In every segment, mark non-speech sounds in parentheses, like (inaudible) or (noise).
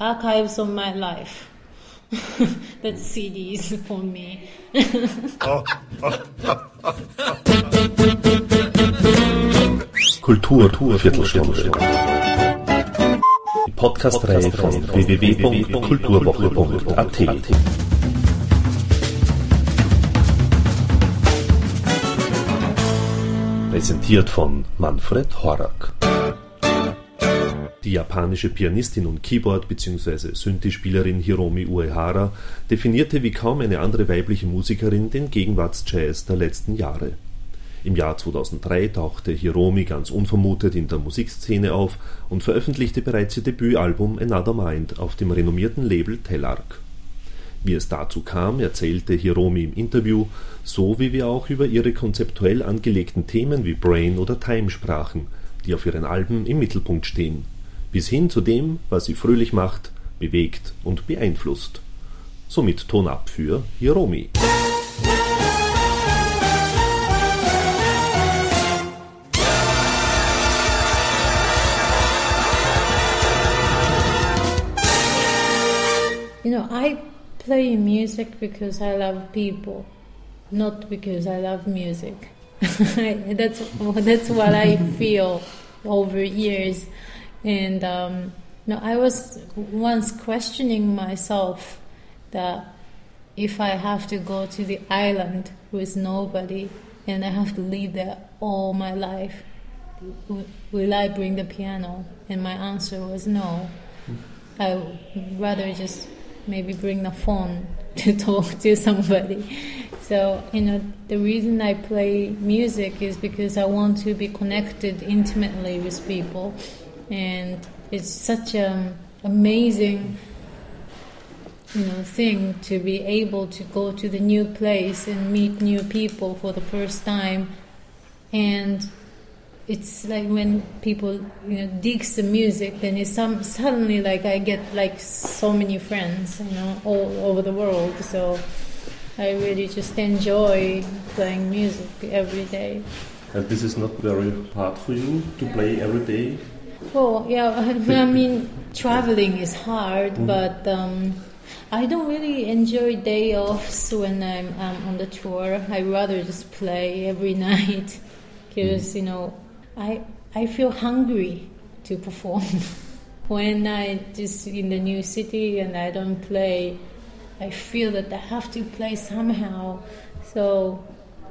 archives of my life. (laughs) That's CDs for me. Kultur, Viertelstunde. Die Podcast-Reihe von www.kulturwoche.at. Präsentiert von Manfred Horak. Die japanische Pianistin und Keyboard- bzw. Synthi-Spielerin Hiromi Uehara definierte wie kaum eine andere weibliche Musikerin den Gegenwartsjazz der letzten Jahre. Im Jahr 2003 tauchte Hiromi ganz unvermutet in der Musikszene auf und veröffentlichte bereits ihr Debütalbum Another Mind auf dem renommierten Label Telarc. Wie es dazu kam, erzählte Hiromi im Interview, so wie wir auch über ihre konzeptuell angelegten Themen wie Brain oder Time sprachen, die auf ihren Alben im Mittelpunkt stehen, bis hin zu dem, was sie fröhlich macht, bewegt und beeinflusst. Somit Ton ab für Hiromi. You know, I play music because I love people, not because I love music. (laughs) that's that's what I feel over years, and um, know, I was once questioning myself that if I have to go to the island with nobody and I have to live there all my life, will I bring the piano? And my answer was no. I would rather just maybe bring the phone (laughs) to talk to somebody. So, you know, the reason I play music is because I want to be connected intimately with people. And it's such an amazing, you know, thing to be able to go to the new place and meet new people for the first time. And it's like when people you know digs the music then it's some suddenly like i get like so many friends you know all over the world so i really just enjoy playing music every day And this is not very hard for you to play every day? Oh yeah i mean traveling is hard but um I don't really enjoy day offs when I'm um, on the tour. I rather just play every (laughs) night because you know I I feel hungry to perform. (laughs) when I just in the new city and I don't play, I feel that I have to play somehow. So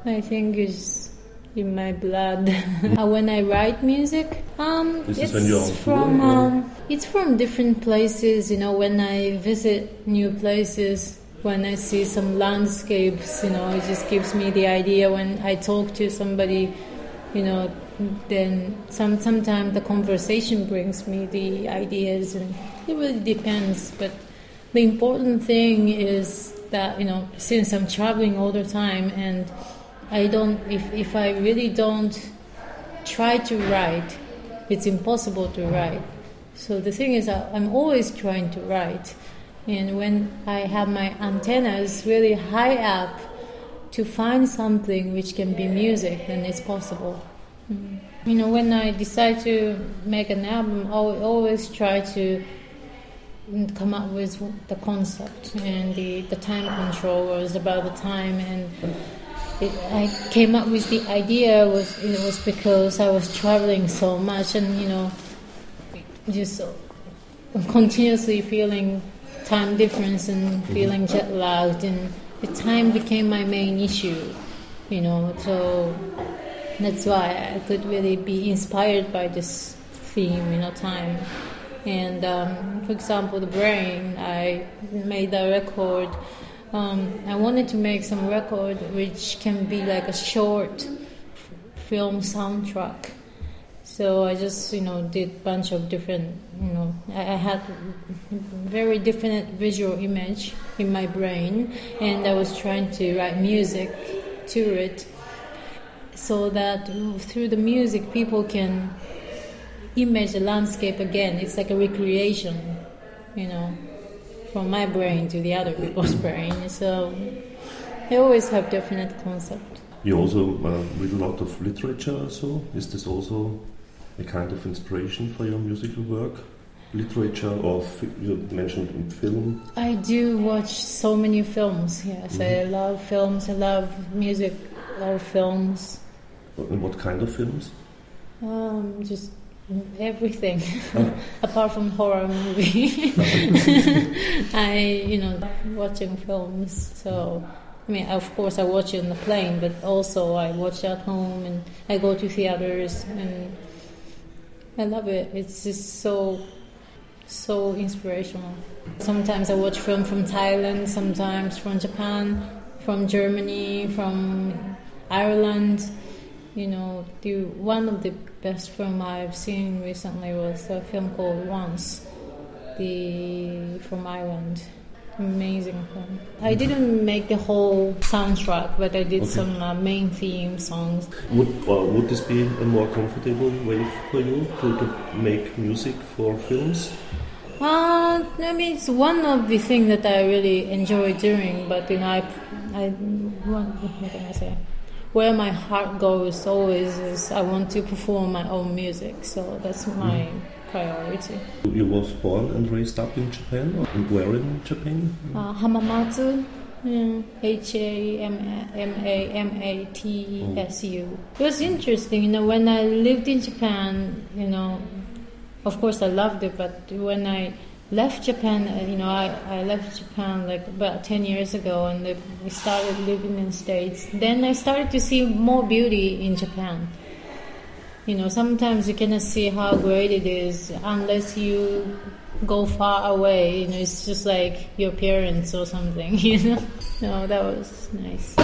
I think it's in my blood. (laughs) Uh, when I write music, um, it's when you're on tour, from um, it's from different places. You know, when I visit new places, when I see some landscapes, you know, it just gives me the idea. When I talk to somebody, you know, then some sometimes the conversation brings me the ideas, and it really depends. But the important thing is that you know, since I'm traveling all the time, and I don't, if if I really don't try to write, it's impossible to write. So the thing is, I'm always trying to write, and when I have my antennas really high up to find something which can be music, then it's possible. Mm. You know, when I decide to make an album, I always try to come up with the concept and the, the time control was about the time and it, I came up with the idea was it was because I was traveling so much and you know just continuously feeling time difference and feeling jet lagged and the time became my main issue you know so that's why I could really be inspired by this theme you know time. And um, for example the brain I made a record um, I wanted to make some record which can be like a short film soundtrack. So I just you know did bunch of different you know I, I had very different visual image in my brain, and I was trying to write music to it, so that through the music people can image the landscape again. It's like a recreation, you know from my brain to the other people's (laughs) brain. So I always have definite concept. You also uh, read a lot of literature, so is this also a kind of inspiration for your musical work? literature or you mentioned film? I do watch so many films. Yes, mm-hmm. I love films. I love music of films. And what kind of films? Um, just everything oh. (laughs) apart from horror movie. (laughs) I, you know, watching films. So, I mean, of course, I watch it on the plane, but also I watch at home and I go to theaters and I love it. It's just so, so inspirational. Sometimes I watch film from Thailand, sometimes from Japan, from Germany, from Ireland you know, the one of the best film I've seen recently was a film called Once, the from Ireland. Amazing film. I didn't make the whole soundtrack, but I did okay. some uh, main theme songs. Would uh, would this be a more comfortable way for you to, to make music for films? Uh, I mean, it's one of the things that I really enjoy doing, but you know, I, I what, what can I say? Where my heart goes always is I want to perform my own music. So that's my mm. priority. You was born and raised up in Japan, or where in Japan? Uh, Hamamatsu. H A M A M A T S U. It was interesting, you know. When I lived in Japan, you know, of course I loved it, but when I left Japan, uh, you know, I, I left Japan like about 10 years ago and we started living in States. Then I started to see more beauty in Japan. You know, sometimes you cannot see how great it is unless you go far away. You know, it's just like your parents or something, (laughs) you know. No, that was nice.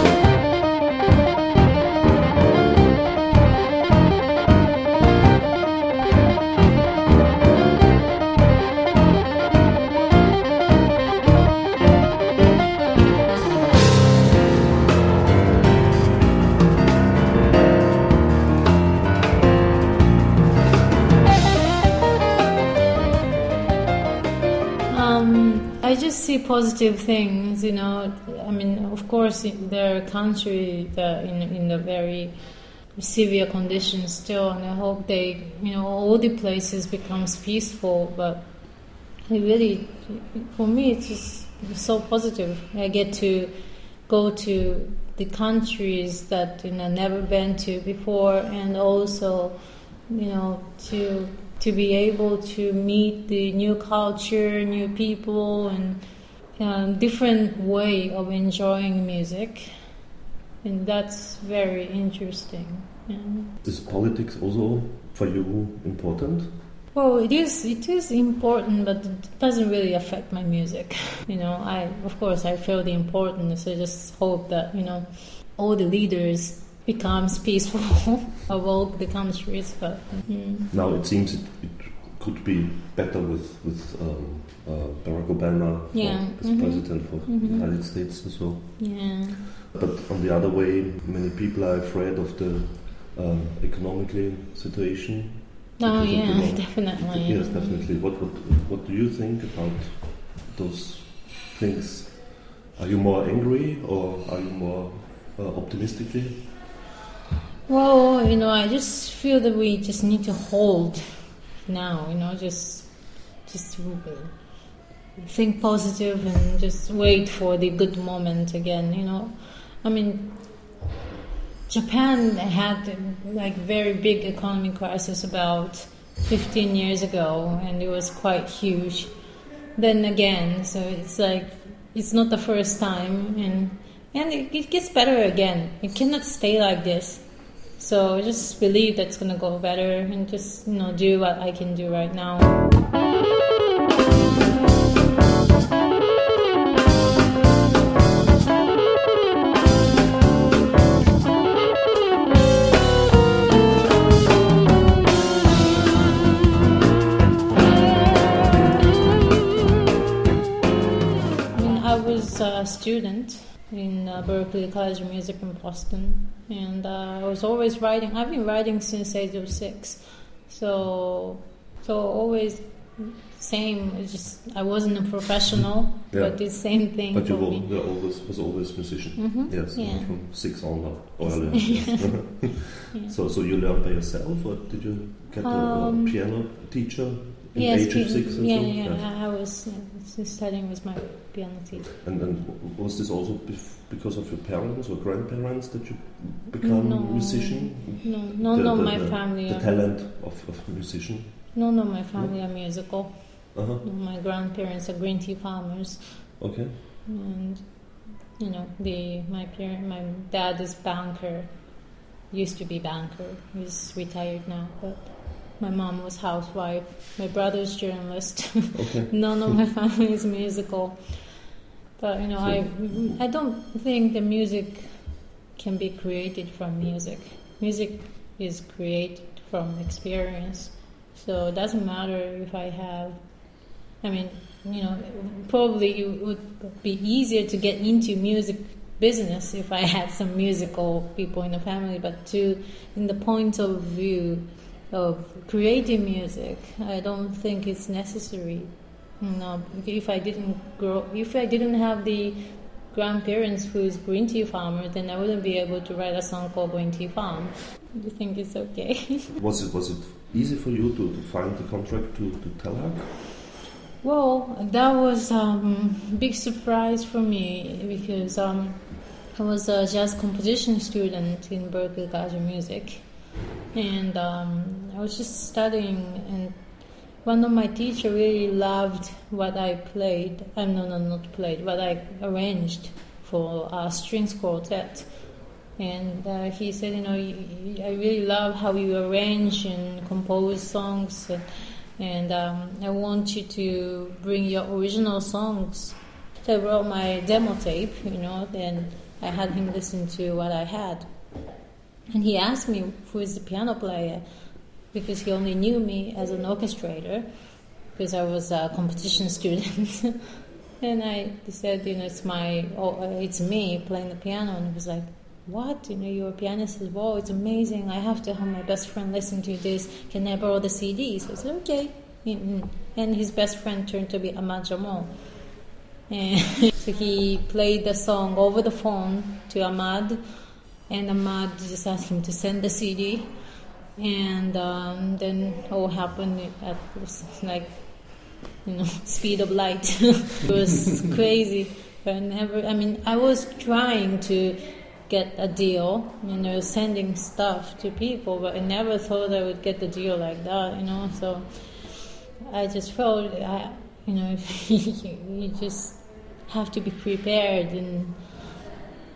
Positive things. You know, I mean, of course, there are countries in in the very severe conditions still, and I hope they, you know, all the places becomes peaceful. But it really, for me, it's just so positive. I get to go to the countries that you know never been to before, and also, you know, to to be able to meet the new culture, new people, and um, different way of enjoying music, and that's very interesting. Yeah. Is politics also for you important? Well, it is. It is important, but it doesn't really affect my music. (laughs) You know, I of course I feel the importance. I just hope that you know all the leaders becomes peaceful (laughs) of all the countries. But mm. now it seems could be better with with um, uh, Barack Obama yeah. as mm-hmm. president for mm-hmm. the United States and so. Yeah. But on the other way, many people are afraid of the uh, economically situation. Oh yeah, (laughs) definitely. Yes, definitely. What, what what do you think about those things? Are you more angry or are you more uh, optimistically? Well, you know, I just feel that we just need to hold now. You know, just just think positive and just wait for the good moment again. You know, I mean, Japan had like very big economic crisis about 15 years ago, and it was quite huge. Then again, so it's like it's not the first time, and and it, it gets better again. It cannot stay like this. So I just believe that's gonna go better, and just you know do what I can do right now. I was a student in uh, Berklee College of Music in Boston, and uh, I was always writing. I've been writing since age of six, so so always same. It's just I wasn't a professional, yeah. but the same thing. But you were, were always was always musician. Mm-hmm. Yes, yeah. from six on or (laughs) earlier. yeah. So so you learned by yourself, or did you get um, a, piano teacher in yes, age of six? yeah, so? yeah, I was studying with my piano. And, and was this also bef- because of your parents or grandparents that you become No. musician? No, no, The- no, the- my the- family. The talent of, of musician. no, no, my family are musical. Uh-huh. My grandparents are green tea farmers, Okay. and you know, the my parent, my dad is banker. Used to be banker. He's retired now, but my mom was housewife. My brother's journalist. Okay. (laughs) None of my family is musical. But you know, I I don't think the music can be created from music. Music is created from experience. So it doesn't matter if I have I mean, you know, probably it would be easier to get into music business if I had some musical people in the family, but to in the point of view of creating music, I don't think it's necessary. No, if I didn't grow, if I didn't have the grandparents who's green tea farmer, then I wouldn't be able to write a song called Green Tea Farm. Do you think it's okay? (laughs) Was it was it easy for you to, to find the contract to, to Telarc? Well, that was um, big surprise for me because um, I was a jazz composition student in Berklee College of Music, and um, I was just studying. And one of my teacher really loved what I played. I'm no, no, not played, what I arranged for a strings quartet. And uh, he said, you know, I really love how you arrange and compose songs. And, and um, I want you to bring your original songs. So I wrote my demo tape, you know, then I had him listen to what I had. And he asked me who is the piano player because he only knew me as an orchestrator because I was a competition (laughs) student. and I said, you know, it's my, oh, uh, it's me playing the piano. And he was like, what? You know, you're a pianist as well. It's amazing. I have to have my best friend listen to this. Can I borrow the CD? So I said, okay. And his best friend turned to be Ahmad Jamal. And (laughs) so he played the song over the phone to Ahmad, and Ahmad just asked him to send the CD. And um, then all happened at like, you know, (laughs) speed of light. (laughs) it was crazy. But I never, I mean, I was trying to get a deal, you know, sending stuff to people, but I never thought I would get the deal like that, you know. So I just felt, I, you know, (laughs) you just have to be prepared and,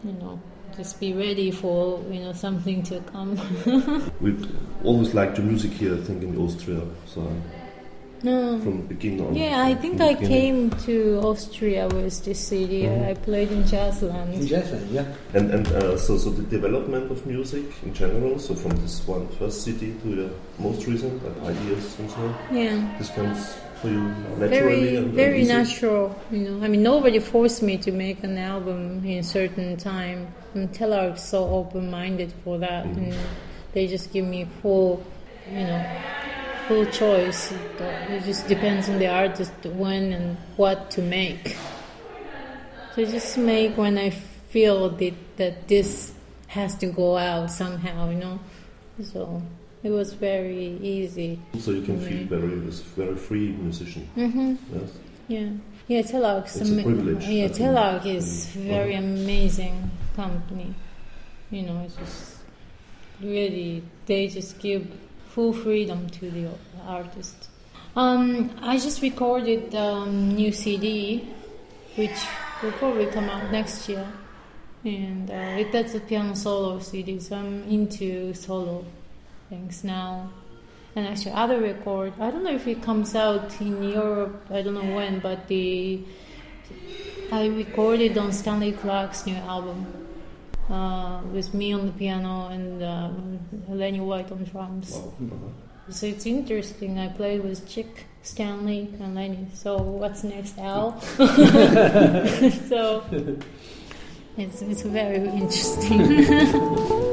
you know, just be ready for, you know, something to come. (laughs) We always liked the music here, I think, in Austria. So no. from the beginning on. Yeah, I think I beginning. came to Austria with this CD. Mhm. I played in Jazzland. In Jazzland, yeah. And and uh, so so the development of music in general. So from this one first CD to the most recent, like ideas and so on. Yeah. This comes for you naturally very very natural you know. I mean nobody forced me to make an album in a certain time and Telarc is so open-minded for that. Mhm. and they just give me full you know full choice. It just depends on the artist when and what to make. So just make when i feel that, that this has to go out somehow you know. So it was very easy So you can feel me. very very free musician. Mm-hmm. Yes. Yeah, yeah, Telarc's It's a privilege, Yeah. Telag is very amazing company. You know, it's just really they just give full freedom to the artist. Um, I just recorded um, new CD, which will probably come out next year, and uh, it, that's a piano solo CD. So I'm into solo things now. And actually, other record, I don't know if it comes out in Europe, I don't know when, but the I recorded on Stanley Clarke's new album uh, with me on the piano and um, Lenny White on drums. Wow. So it's interesting. I played with Chick, Stanley, and Lenny. So what's next, Al? (laughs) so (laughs) it's it's very interesting. (laughs)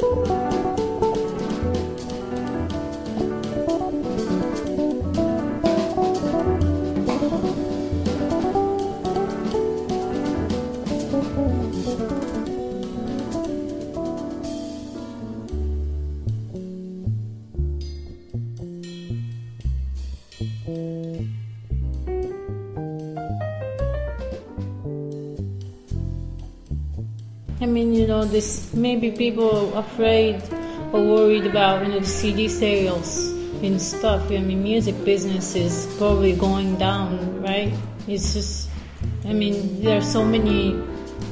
this maybe people afraid or worried about you know the CD sales and stuff. I mean, music business is probably going down, right? It's just, I mean, there are so many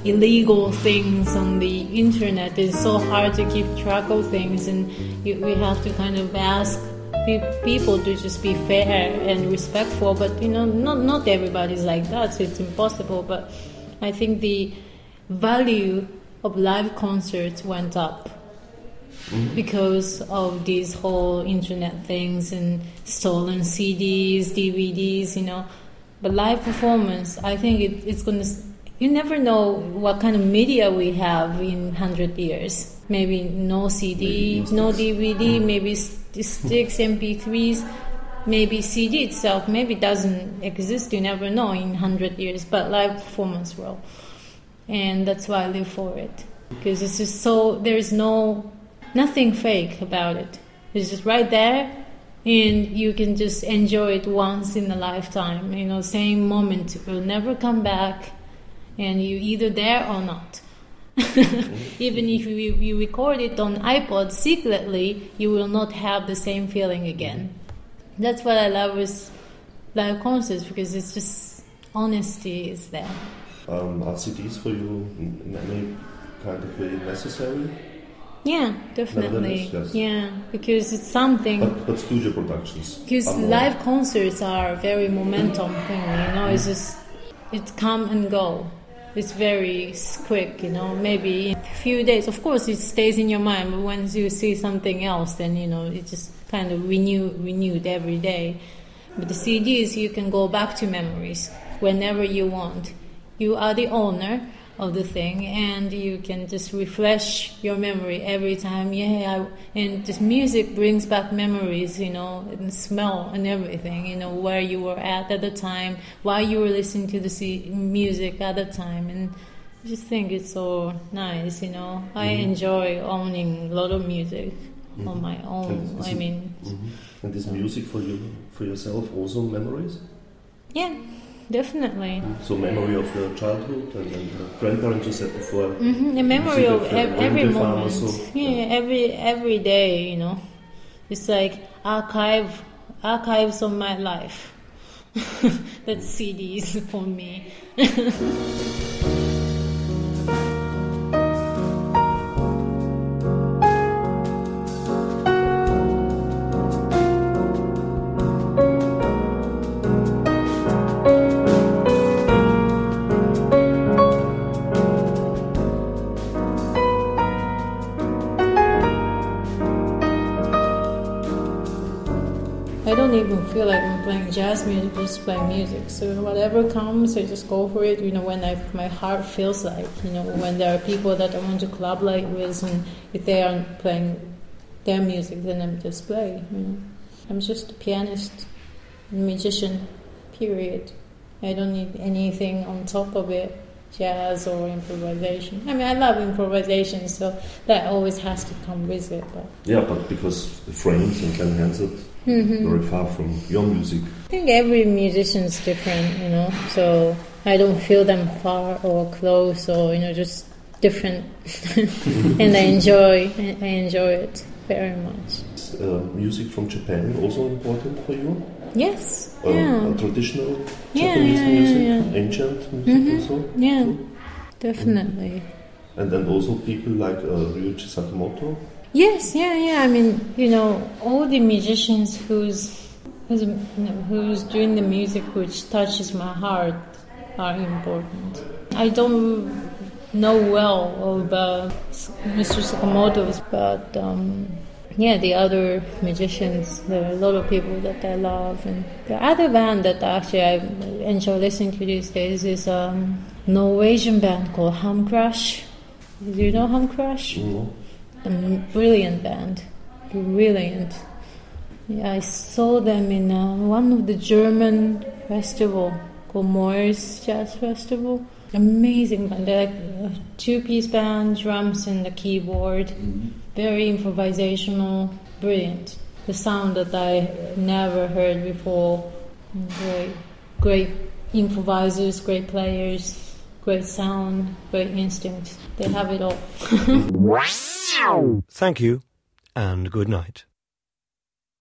illegal things on the internet. It's so hard to keep track of things, and you, we have to kind of ask people to just be fair and respectful. But you know, not not everybody's like that, so it's impossible. But I think the value of live concerts went up mm-hmm. because of these whole internet things and stolen CDs, DVDs, you know. But live performance, I think it, it's going to. You never know what kind of media we have in hundred years. Maybe no CD, maybe no DVD, mm-hmm. maybe sticks, MP3s, maybe CD itself, maybe doesn't exist. You never know in hundred years. But live performance will and that's why I live for it because it's just so there's no nothing fake about it. It's just right there, and you can just enjoy it once in a lifetime. You know, same moment will never come back, and you either there or not. (laughs) Even if you, you record it on iPod secretly, you will not have the same feeling again. That's what I love with live concerts because it's just honesty is there. Um, are CDs for you in any kind of way necessary? Yeah, definitely. Yes. Yeah, because it's something. But, but studio productions. Because live concerts are very momentum thing. You know, it's just it come and go. It's very quick. You know, maybe in a few days. Of course, it stays in your mind. But once you see something else, then you know it just kind of renew renewed every day. But the CDs, you can go back to memories whenever you want you are the owner of the thing and you can just refresh your memory every time yeah and just music brings back memories you know and smell and everything you know where you were at at the time why you were listening to the music at the time and I just think it's so nice you know mm-hmm. I enjoy owning a lot of music mm-hmm. on my own I mean mm-hmm. and this music for you for yourself also memories yeah definitely. So memory of your childhood and, and uh, grandparents you said before. Mm-hmm. The memory of, ev- every moment. Yeah, every every day. You know, it's like archive archives of my life. (laughs) That's CDs for me. (laughs) like jazz music, just playing music. So whatever comes, I just go for it. You know, when I, my heart feels like, you know, when there are people that I want to club collaborate with, and if they aren't playing their music, then I'm just play. You know, I'm just a pianist, musician. Period. I don't need anything on top of it jazz or improvisation. I mean, I love improvisation, so that always has to come with it. But yeah, but because the frames and Glen Hansard mm-hmm. very far from your music. I think every musician is different, you know. So I don't feel them far or close, or you know, just different. (laughs) and I enjoy, I enjoy it very much. Uh, music from Japan also important for you? Yes. Uh, yeah. traditional Japanese yeah, music, yeah, ancient music mm-hmm. also. Yeah, too? definitely. And then also people like uh, Ryuichi Sakamoto. Yes, yeah, yeah. I mean, you know, all the musicians who's who's, who's doing the music which touches my heart are important. I don't know well about Mr. Sakamoto's, but um, yeah, the other musicians, there are a lot of people that I love. And the other band that actually I enjoy listening to these days is a um, Norwegian band called Humcrush. Do you know Humcrush? Mm-hmm a brilliant band, brilliant. Yeah, I saw them in uh, one of the German festival called Moers Jazz Festival. Amazing band. They're like a two-piece band, drums and the keyboard. Mm-hmm. Very improvisational, brilliant. The sound that I never heard before. Great, great improvisers, great players, great sound, great instinct. They have it all. (laughs) Thank you, and good night.